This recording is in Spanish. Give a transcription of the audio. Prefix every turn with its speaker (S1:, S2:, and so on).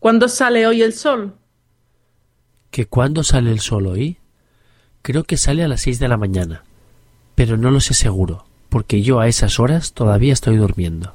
S1: ¿Cuándo sale hoy el sol?
S2: ¿Que cuándo sale el sol hoy? Creo que sale a las seis de la mañana, pero no lo sé seguro, porque yo a esas horas todavía estoy durmiendo.